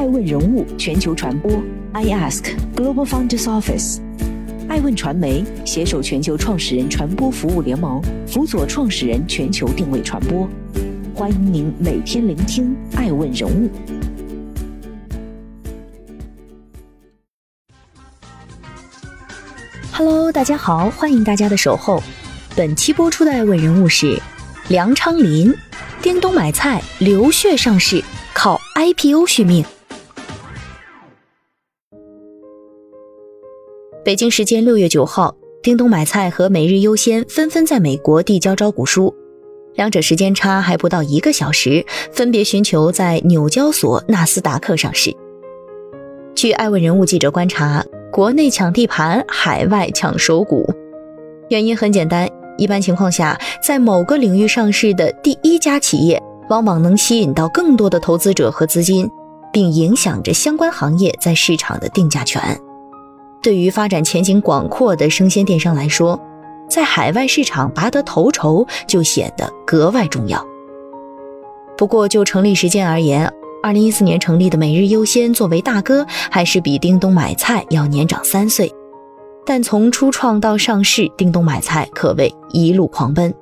爱问人物全球传播，I Ask Global Founders Office，爱问传媒携手全球创始人传播服务联盟，辅佐创始人全球定位传播。欢迎您每天聆听爱问人物。Hello，大家好，欢迎大家的守候。本期播出的爱问人物是梁昌林，叮咚买菜流血上市，靠 IPO 续命。北京时间六月九号，叮咚买菜和每日优先纷纷在美国递交招股书，两者时间差还不到一个小时，分别寻求在纽交所、纳斯达克上市。据爱问人物记者观察，国内抢地盘，海外抢首股，原因很简单，一般情况下，在某个领域上市的第一家企业，往往能吸引到更多的投资者和资金，并影响着相关行业在市场的定价权。对于发展前景广阔的生鲜电商来说，在海外市场拔得头筹就显得格外重要。不过，就成立时间而言，二零一四年成立的每日优先作为大哥，还是比叮咚买菜要年长三岁。但从初创到上市，叮咚买菜可谓一路狂奔。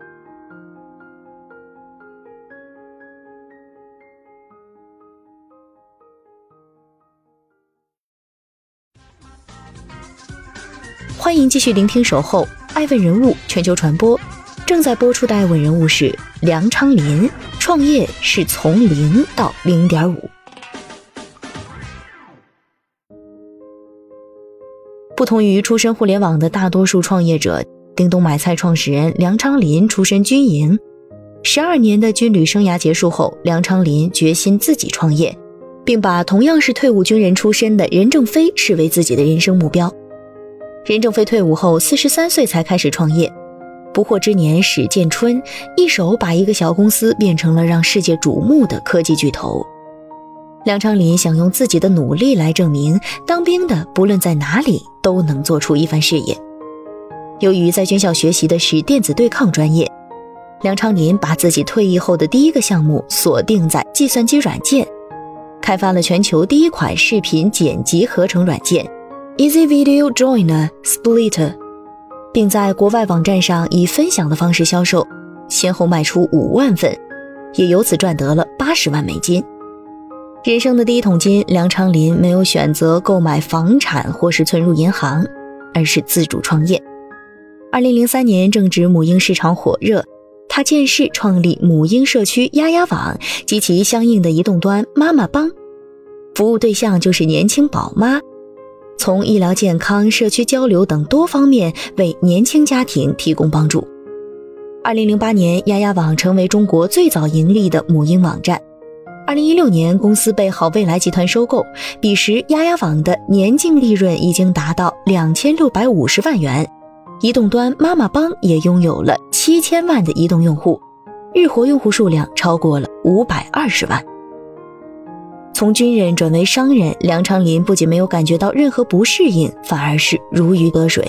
欢迎继续聆听《守候爱问人物全球传播》，正在播出的爱问人物是梁昌林，创业是从零到零点五。不同于出身互联网的大多数创业者，叮咚买菜创始人梁昌林出身军营，十二年的军旅生涯结束后，梁昌林决心自己创业，并把同样是退伍军人出身的任正非视为自己的人生目标。任正非退伍后，四十三岁才开始创业。不惑之年始建春，一手把一个小公司变成了让世界瞩目的科技巨头。梁昌林想用自己的努力来证明，当兵的不论在哪里都能做出一番事业。由于在军校学习的是电子对抗专业，梁昌林把自己退役后的第一个项目锁定在计算机软件，开发了全球第一款视频剪辑合成软件。Easy Video Joiner Splitter，并在国外网站上以分享的方式销售，先后卖出五万份，也由此赚得了八十万美金。人生的第一桶金，梁昌林没有选择购买房产或是存入银行，而是自主创业。二零零三年正值母婴市场火热，他建市创立母婴社区丫丫网及其相应的移动端妈妈帮，服务对象就是年轻宝妈。从医疗健康、社区交流等多方面为年轻家庭提供帮助。二零零八年，丫丫网成为中国最早盈利的母婴网站。二零一六年，公司被好未来集团收购，彼时丫丫网的年净利润已经达到两千六百五十万元。移动端妈妈帮也拥有了七千万的移动用户，日活用户数量超过了五百二十万。从军人转为商人，梁昌林不仅没有感觉到任何不适应，反而是如鱼得水。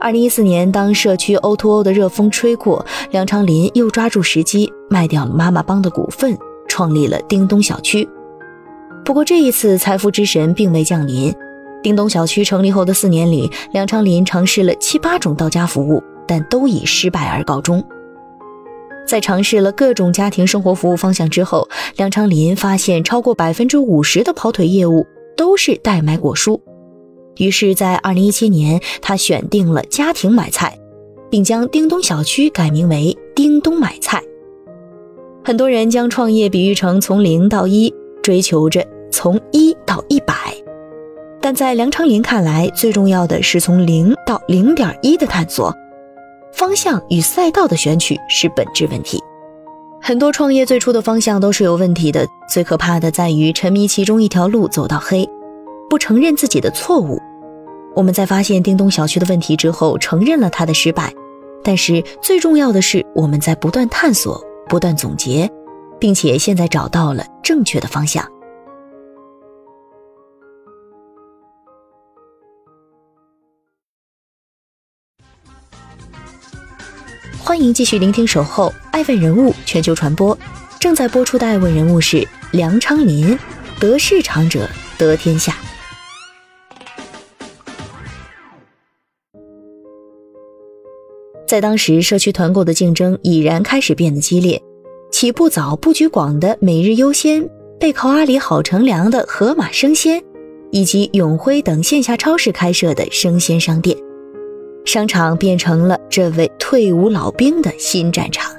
二零一四年，当社区 O2O 的热风吹过，梁昌林又抓住时机卖掉了妈妈帮的股份，创立了叮咚小区。不过这一次财富之神并未降临。叮咚小区成立后的四年里，梁昌林尝试了七八种到家服务，但都以失败而告终。在尝试了各种家庭生活服务方向之后，梁昌林发现超过百分之五十的跑腿业务都是代买果蔬。于是，在二零一七年，他选定了家庭买菜，并将叮咚小区改名为叮咚买菜。很多人将创业比喻成从零到一，追求着从一到一百，但在梁昌林看来，最重要的是从零到零点一的探索。方向与赛道的选取是本质问题。很多创业最初的方向都是有问题的，最可怕的在于沉迷其中一条路走到黑，不承认自己的错误。我们在发现叮咚小区的问题之后，承认了它的失败，但是最重要的是我们在不断探索、不断总结，并且现在找到了正确的方向。您继续聆听《守候爱问人物全球传播》，正在播出的爱问人物是梁昌林，得市场者得天下。在当时，社区团购的竞争已然开始变得激烈。起步早、布局广的每日优鲜，背靠阿里好乘凉的盒马生鲜，以及永辉等线下超市开设的生鲜商店，商场变成了这位退伍老兵的新战场。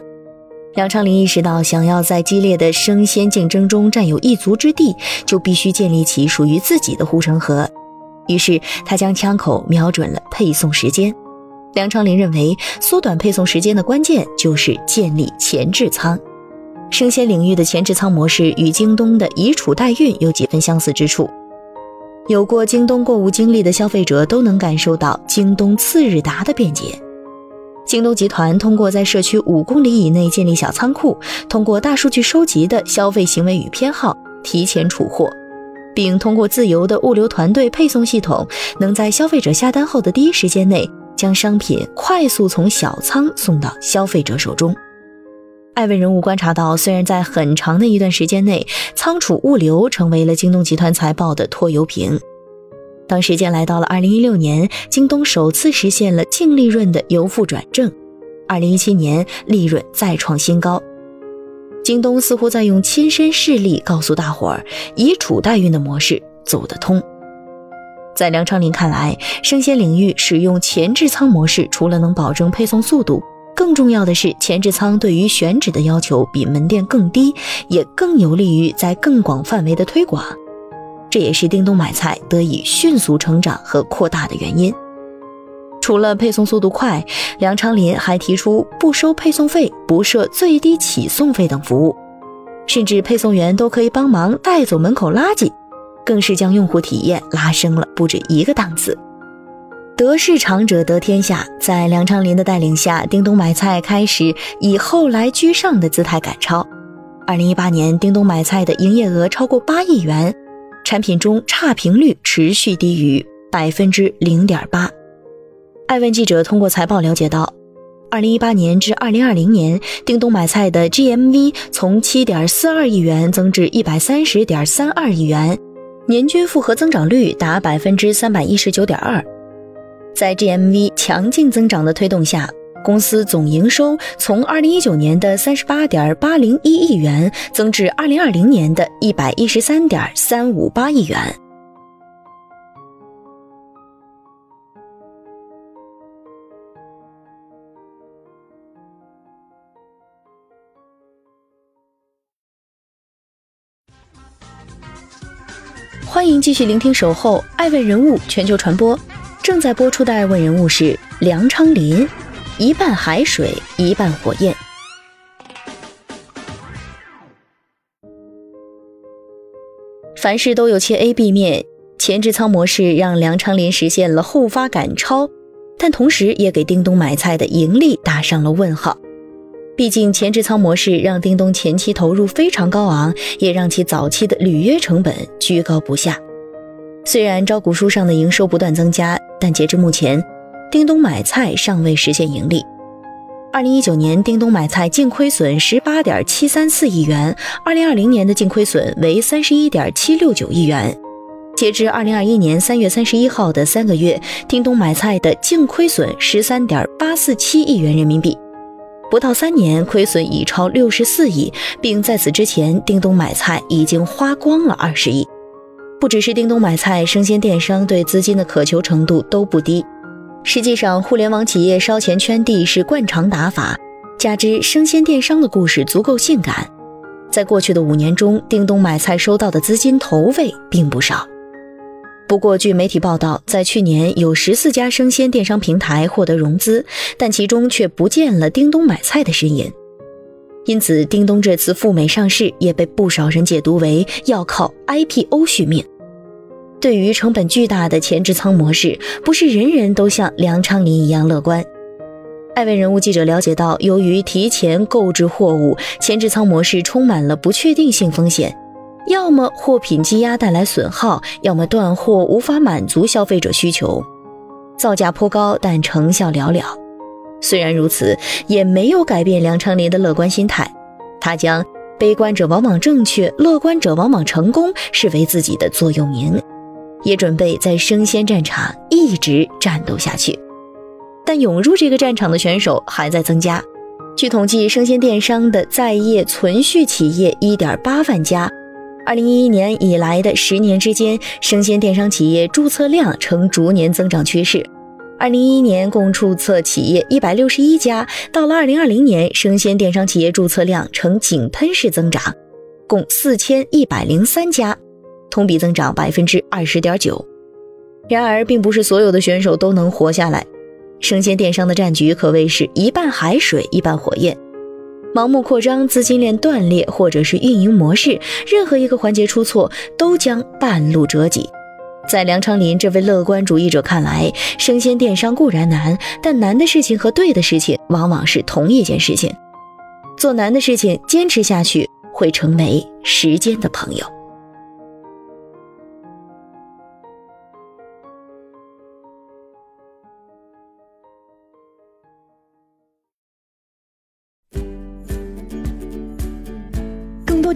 梁昌林意识到，想要在激烈的生鲜竞争中占有一足之地，就必须建立起属于自己的护城河。于是，他将枪口瞄准了配送时间。梁昌林认为，缩短配送时间的关键就是建立前置仓。生鲜领域的前置仓模式与京东的以储代运有几分相似之处。有过京东购物经历的消费者都能感受到京东次日达的便捷。京东集团通过在社区五公里以内建立小仓库，通过大数据收集的消费行为与偏好提前储货，并通过自由的物流团队配送系统，能在消费者下单后的第一时间内。将商品快速从小仓送到消费者手中。艾问人物观察到，虽然在很长的一段时间内，仓储物流成为了京东集团财报的拖油瓶。当时间来到了二零一六年，京东首次实现了净利润的由负转正。二零一七年，利润再创新高。京东似乎在用亲身事例告诉大伙儿，以储代运的模式走得通。在梁昌林看来，生鲜领域使用前置仓模式，除了能保证配送速度，更重要的是前置仓对于选址的要求比门店更低，也更有利于在更广范围的推广。这也是叮咚买菜得以迅速成长和扩大的原因。除了配送速度快，梁昌林还提出不收配送费、不设最低起送费等服务，甚至配送员都可以帮忙带走门口垃圾。更是将用户体验拉升了不止一个档次。得市场者得天下，在梁昌林的带领下，叮咚买菜开始以后来居上的姿态赶超。二零一八年，叮咚买菜的营业额超过八亿元，产品中差评率持续低于百分之零点八。爱问记者通过财报了解到，二零一八年至二零二零年，叮咚买菜的 GMV 从七点四二亿元增至一百三十点三二亿元。年均复合增长率达百分之三百一十九点二，在 GMV 强劲增长的推动下，公司总营收从二零一九年的三十八点八零一亿元增至二零二零年的一百一十三点三五八亿元。欢迎继续聆听《守候爱问人物全球传播》，正在播出的爱问人物是梁昌林，一半海水，一半火焰。凡事都有切 A、B 面，前置仓模式让梁昌林实现了后发赶超，但同时也给叮咚买菜的盈利打上了问号。毕竟前置仓模式让叮咚前期投入非常高昂，也让其早期的履约成本居高不下。虽然招股书上的营收不断增加，但截至目前，叮咚买菜尚未实现盈利。二零一九年，叮咚买菜净亏损十八点七三四亿元，二零二零年的净亏损为三十一点七六九亿元。截至二零二一年三月三十一号的三个月，叮咚买菜的净亏损十三点八四七亿元人民币。不到三年，亏损已超六十四亿，并在此之前，叮咚买菜已经花光了二十亿。不只是叮咚买菜，生鲜电商对资金的渴求程度都不低。实际上，互联网企业烧钱圈地是惯常打法，加之生鲜电商的故事足够性感，在过去的五年中，叮咚买菜收到的资金投喂并不少。不过，据媒体报道，在去年有十四家生鲜电商平台获得融资，但其中却不见了叮咚买菜的身影。因此，叮咚这次赴美上市也被不少人解读为要靠 IPO 续命。对于成本巨大的前置仓模式，不是人人都像梁昌林一样乐观。爱问人物记者了解到，由于提前购置货物，前置仓模式充满了不确定性风险。要么货品积压带来损耗，要么断货无法满足消费者需求，造价颇高，但成效寥寥。虽然如此，也没有改变梁昌林的乐观心态。他将悲观者往往正确，乐观者往往成功，视为自己的座右铭，也准备在生鲜战场一直战斗下去。但涌入这个战场的选手还在增加。据统计，生鲜电商的在业存续企业一点八万家。二零一一年以来的十年之间，生鲜电商企业注册量呈逐年增长趋势。二零一一年共注册企业一百六十一家，到了二零二零年，生鲜电商企业注册量呈井喷式增长，共四千一百零三家，同比增长百分之二十点九。然而，并不是所有的选手都能活下来，生鲜电商的战局可谓是一半海水一半火焰，盲目扩张、资金链断裂，或者是运营模式，任何一个环节出错，都将半路折戟。在梁昌林这位乐观主义者看来，生鲜电商固然难，但难的事情和对的事情往往是同一件事情。做难的事情，坚持下去，会成为时间的朋友。